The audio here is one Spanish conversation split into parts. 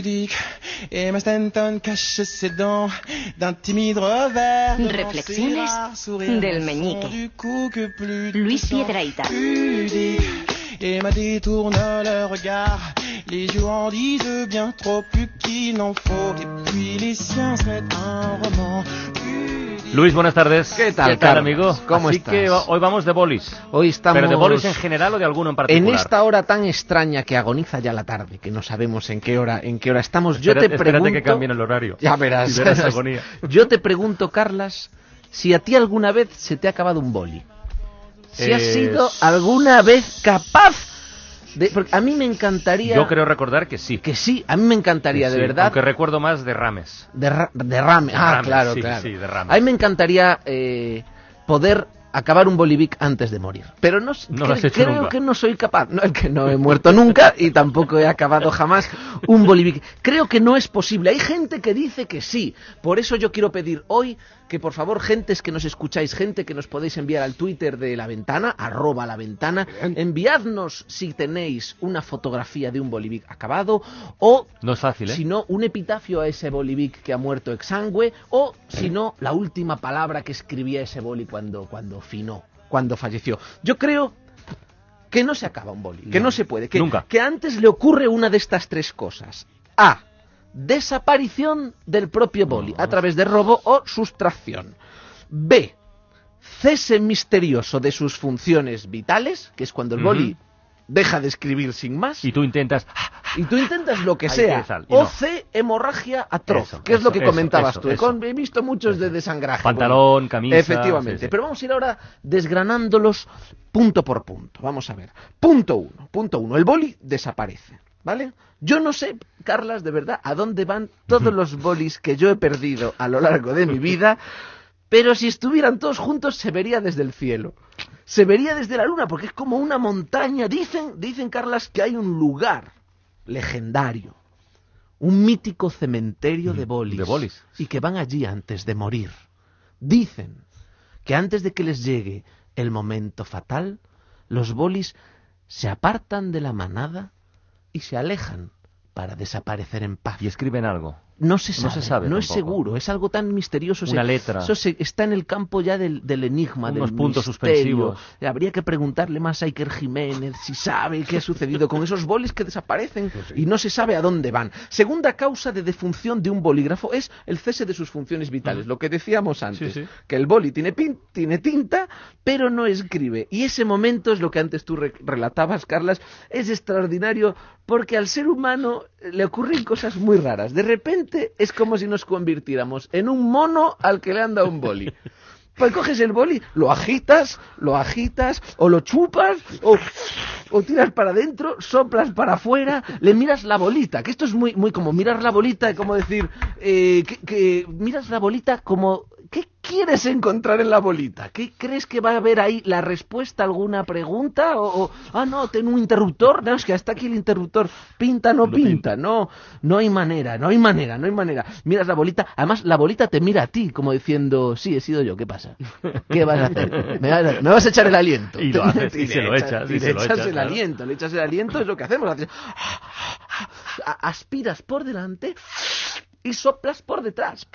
pudique. Et Emma Stanton cache ses dents d'un timide revers. Reflexiones del meñique. Luis sang Piedrahita. pudique. Emma détourne le regard, les yeux en disent bien trop plus qu'il n'en faut. Et puis les siens se mettent un roman. Luis, buenas tardes. ¿Qué tal, Carlos? amigo? ¿Cómo Así estás? que hoy vamos de bolis. Hoy estamos ¿Pero de bolis en general o de alguno en en particular? esta hora tan extraña que agoniza ya la tarde, que no sabemos en qué hora, en qué hora estamos. Yo Espérate- te espérate pregunto, que cambien el horario. ya verás, Y verás agonía. Yo te pregunto, Carlas, si a ti alguna vez se te ha acabado un boli. Si has sido alguna vez capaz de, porque a mí me encantaría Yo creo recordar que sí. que sí, a mí me encanría Que de verdad Aunque recuerdo más de rames. Derra- derrame. Ah, Derrame, claro, sí, claro. sí, derrame. A mí me encantaría eh, poder acabar un bolivic antes de morir. Pero no, No lo has cre- hecho creo nunca. que no soy capaz. No, es que no he muerto nunca y tampoco he acabado jamás un bolivic. Creo que no es posible. Hay gente que dice que sí. Por eso yo quiero pedir hoy que por favor, gentes que nos escucháis, gente que nos podéis enviar al Twitter de la ventana, arroba la ventana, enviadnos si tenéis una fotografía de un bolivic acabado o No es fácil, ¿eh? si no, un epitafio a ese bolivic que ha muerto exangüe, o si no, la última palabra que escribía ese boli cuando, cuando finó, cuando falleció. Yo creo que no se acaba un boli, que no, se puede, que, Nunca. que antes le ocurre una de estas tres cosas. A. Desaparición del propio boli a través de robo o sustracción. B. Cese misterioso de sus funciones vitales, que es cuando el boli deja de escribir sin más. Y tú intentas... Y tú intentas lo que Ahí sea. O no. C, hemorragia atroz, Eso, que es lo que eso, comentabas tú. he visto muchos de desangraje. Pantalón, camisa, Efectivamente. sí, sí. Pero vamos a ir ahora desgranándolos punto por punto. Vamos a ver. Punto uno. Punto uno. El boli desaparece. ¿Vale? Yo no sé, Carlas, de verdad, a dónde van todos los bolis que yo he perdido a lo largo de mi vida. Pero si estuvieran todos juntos se vería desde el cielo. Se vería desde la luna porque es como una montaña. Dicen, dicen Carlas, que hay un lugar legendario. Un mítico cementerio de bolis. de bolis. Y que van allí antes de morir. Dicen que antes de que les llegue el momento fatal, los bolis se apartan de la manada y se alejan para desaparecer en paz. Y escriben algo. No se No sabe, se sabe no es seguro, es algo tan misterioso. Una se- letra. Eso se- está en el campo ya del, del enigma, Unos del puntos misterio. suspensivos. Habría que preguntarle más a Iker Jiménez si sabe qué ha sucedido con esos bolis que desaparecen y no se sabe a dónde van. Segunda causa de defunción de un bolígrafo es el cese de sus funciones vitales, lo que decíamos antes, Sí, sí. que el boli tiene, pin- tiene tinta, pero no escribe. Y ese momento es lo que antes tú re- relatabas, Carlas, es extraordinario porque al ser humano le ocurren cosas muy raras. De repente es como si nos convirtiéramos en un mono al que le han dado un boli. Pues coges el boli, lo agitas, lo agitas, o lo chupas, o, tiras para adentro, soplas para afuera, le miras la bolita, que esto es muy, muy como mirar la bolita, como decir, eh, que, que miras la bolita como, ¿qué quieres encontrar en la bolita? ¿Qué crees que va a haber ahí? ¿La respuesta a alguna pregunta? O, o, ah, no, tengo un interruptor, no, es que hasta aquí el interruptor, pinta, no pinta, no, no hay manera, no hay manera, no hay manera. Miras la bolita, además la bolita te mira a ti, como diciendo, sí, he sido yo, ¿qué pasa? ¿Qué vas a hacer? ¿Me vas a, me vas a echar el aliento? Y lo haces, y le se lo echas, y le echas el claro. aliento, le echas el aliento, es lo que hacemos. Aspiras por delante y soplas por detrás.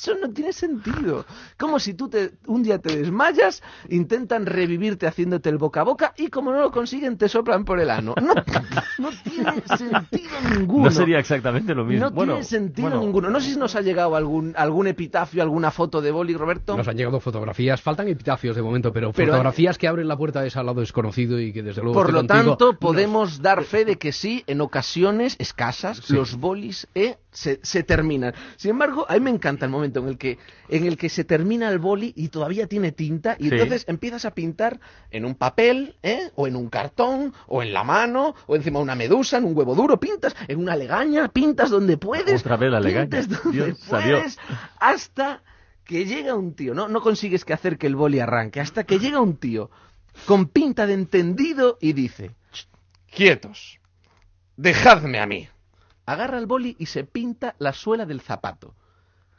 Eso no tiene sentido. Como si tú te, un día te desmayas, intentan revivirte haciéndote el boca a boca y como no lo consiguen te soplan por el ano. No, no tiene sentido ninguno. No sería exactamente lo mismo. No bueno, tiene sentido bueno, ninguno. No sé si nos ha llegado algún, algún epitafio, alguna foto de boli, Roberto. Nos han llegado fotografías, faltan epitafios de momento, pero, Pero- fotografías que abren la puerta de ese lado desconocido y que desde luego Por lo contigo, tanto, nos- podemos dar fe de que sí, en ocasiones escasas, Sí. los bolis eh, se, se terminan. Sin embargo, a mí me encanta el momento en el que en el que se termina el boli y todavía tiene tinta y Sí. entonces empiezas a pintar en un papel, ¿eh? o en un cartón, o en la mano, o encima de una medusa, en un huevo duro, pintas en una legaña, pintas donde puedes, Otra vez la legaña. pintas donde Dios, salió. puedes, hasta que llega un tío, no, no consigues que hacer que el boli arranque, hasta que llega un tío con pinta de entendido y dice, "Ch, quietos, dejadme a mí. Agarra el boli y se pinta la suela del zapato.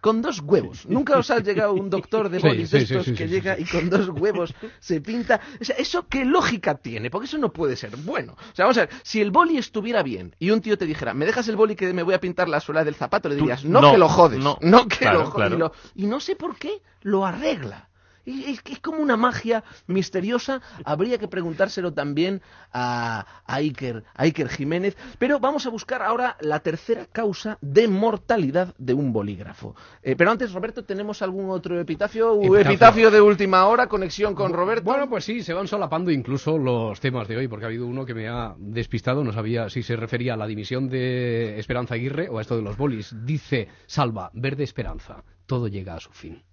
Con dos huevos. Nunca os ha llegado un doctor de bolis sí, de estos sí, que llega y con dos huevos se pinta. O sea, ¿eso qué lógica tiene? Porque eso no puede ser bueno. O sea, vamos a ver, si el boli estuviera bien y un tío te dijera, ¿me dejas el boli que me voy a pintar la suela del zapato? Le dirías, no, no, que lo jodes. no. No, que Claro, lo jodes. claro. Y, lo- y no sé por qué lo arregla. Y Es, es como una magia misteriosa. Habría que preguntárselo también a, a Iker, a Iker Jiménez. Pero vamos a buscar ahora la tercera causa de mortalidad de un bolígrafo. Eh, pero antes, Roberto, ¿tenemos algún otro epitafio? ¿U Epitafio. epitafio de última hora? ¿Conexión con Roberto? Bueno, pues sí, se van solapando incluso los temas de hoy, porque ha habido uno que me ha despistado, no sabía si se refería a la dimisión de Esperanza Aguirre o a esto de los bolis. Dice Salva, verde esperanza, todo llega a su fin.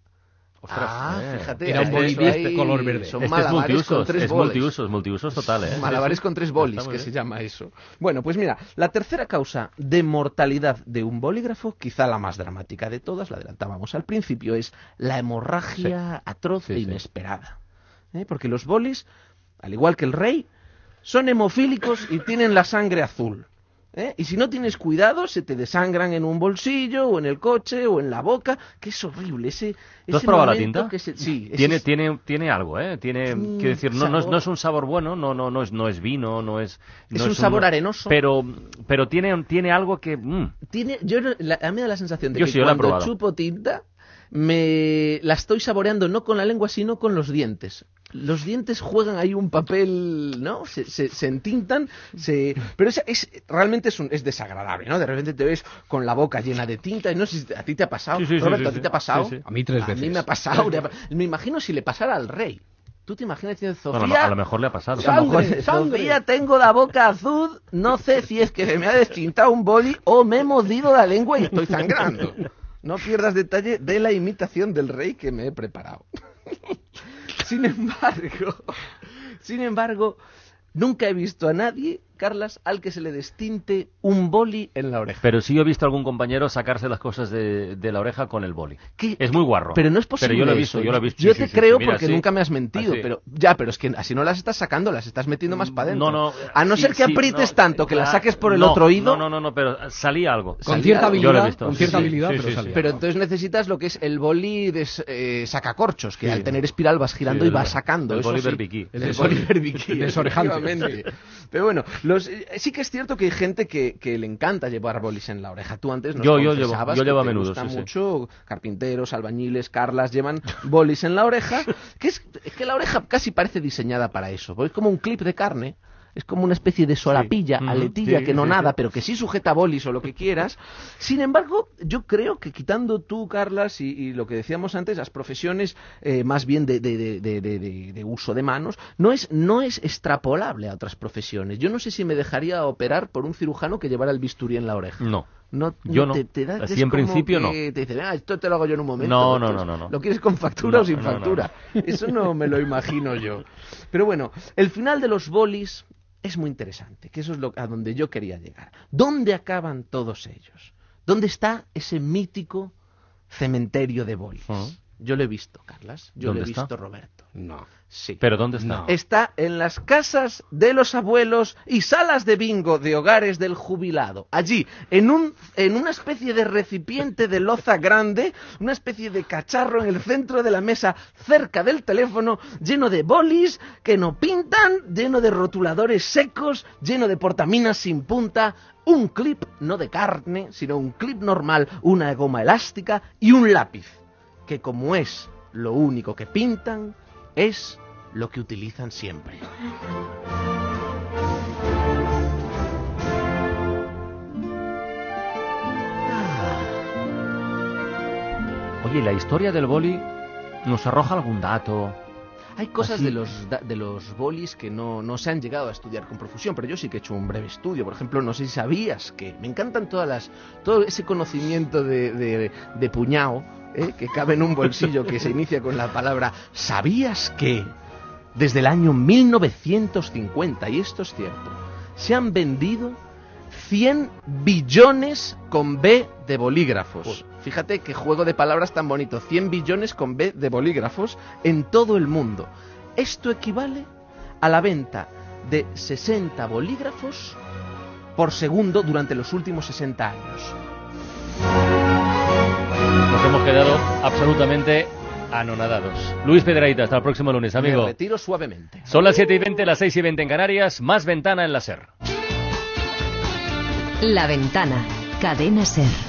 Ostras, ah, eh. fíjate. Era un eso boli de ahí color verde. Son Este es multiusos, tres es boles. multiusos, multiusos total, ¿eh? Malabares con tres bolis, que bien. se llama eso. Bueno, pues mira, la tercera causa de mortalidad de un bolígrafo, quizá la más dramática de todas, la adelantábamos al principio, es la hemorragia atroz Sí, e sí. inesperada. ¿Eh? Porque los bolis, al igual que el rey, son hemofílicos y tienen la sangre azul. ¿Eh? Y si no tienes cuidado, se te desangran en un bolsillo, o en el coche, o en la boca, que es horrible. Ese, ¿Tú has ese probado la tinta? que se- Sí, Tiene, es- tiene, tiene algo, ¿eh? Tiene, Mm, quiero decir, no, no, es, no es un sabor bueno, no, no, no es, no es vino, no es... Es un sabor arenoso. Pero, pero tiene, tiene algo que... mm, tiene yo la- a mí me da la sensación de Yo que sí, cuando chupo tinta me la estoy saboreando no con la lengua sino con los dientes los dientes juegan ahí un papel no se, se, se entintan se pero es, es realmente es, un- es desagradable no de repente te ves con la boca llena de tinta y no sé si a ti te ha pasado Sí, sí, sí, Roberto sí, a ti te ha pasado Sí, sí. A mí tres a veces. mí me ha pasado me imagino si le pasara al rey tú te imaginas a, lo, Sofía a lo mejor le ha pasado. a lo mejor, Sangre, sangre. Sofía, tengo la boca azul, no sé si es que se me ha destintado un boli o me he mordido la lengua y estoy sangrando. No pierdas detalle de la imitación del rey que me he preparado. Sin embargo, sin embargo, nunca he visto a nadie, Carlas, al que se le destinte un boli en la oreja. Pero sí yo he visto a algún compañero sacarse las cosas de, de la oreja con el boli. ¿Qué? Es muy guarro. Pero no es posible. Pero yo lo he eso. visto, yo lo he visto. Yo sí, te sí, creo sí, mira, porque nunca me has mentido, Así. pero ya, pero es que así no las estás sacando, las estás metiendo más para adentro. No, no. A no ser que aprietes no, tanto que la claro, saques por el no, otro oído. No, no, no, no, pero salía algo. Con cierta algo. Yo lo he habilidad, visto, con cierta habilidad, pero salía. Pero entonces necesitas lo que es el boli de eh, sacacorchos, que al tener espiral vas girando y vas sacando. el boli berbiquí. El, boli berbiquí, desorejante. Pero bueno, los, eh, sí que es cierto que hay gente que, que le encanta llevar bolis en la oreja. Tú antes nos Yo- yo llevo- yo llevo a menudo, gusta sí, sí. mucho, carpinteros, albañiles, carlas, llevan bolis en la oreja, que es, es que la oreja casi parece diseñada para eso, porque es como un clip de carne. Es como una especie de solapilla, Ujú, aletilla, sí, que no sí, nada, sí. pero que sí sujeta bolis o lo que quieras. Sin embargo, yo creo que quitando tú, Carlas, y, y lo que decíamos antes, las profesiones eh, más bien de, uso de manos, no es, no es extrapolable a otras profesiones. Yo no sé si me dejaría operar por un cirujano que llevara el bisturí en la oreja. No. No, Yo no. Te, te da- Así en principio, no. que Te dice, "Ah, esto te lo hago yo en un momento. No, no, no, no, no. ¿Lo quieres con factura No, o sin factura? Eso no me lo imagino yo. Pero bueno, el final de los bolis es muy interesante, que eso es lo, a donde yo quería llegar. ¿Dónde acaban todos ellos? ¿Dónde está ese mítico cementerio de bolis? Ah. Yo lo he visto, Carlas. Yo lo he visto, Roberto. No. Sí. ¿Pero dónde está? No. Está en las casas de los abuelos y salas de bingo de hogares del jubilado. Allí, en, un, en una especie de recipiente de loza grande, una especie de cacharro en el centro de la mesa, cerca del teléfono, lleno de bolis que no pintan, lleno de rotuladores secos, lleno de portaminas sin punta, un clip no de carne, sino un clip normal, una goma elástica y un lápiz, que como es lo único que pintan, es lo que utilizan siempre. Oye, ¿y la historia del boli nos arroja algún dato? Hay cosas Así. de los, de los bolis que no, no se han llegado a estudiar con profusión, pero yo sí que he hecho un breve estudio. Por ejemplo, no sé si sabías que me encantan todas las, todo ese conocimiento de, de, de puñao ¿eh? que cabe en un bolsillo que se inicia con la palabra ¿Sabías que? Desde el año 1950, y esto es cierto, se han vendido 100 billones con B de bolígrafos. Fíjate qué juego de palabras tan bonito. 100 billones con B de bolígrafos en todo el mundo. Esto equivale a la venta de 60 bolígrafos por segundo durante los últimos 60 años. nos hemos quedado absolutamente anonadados. Luis Pedraíta, hasta el próximo lunes, amigo. Me retiro suavemente. Son las 7 y 20, las 6 y 20 en Canarias, más ventana en la SER. La ventana, cadena SER.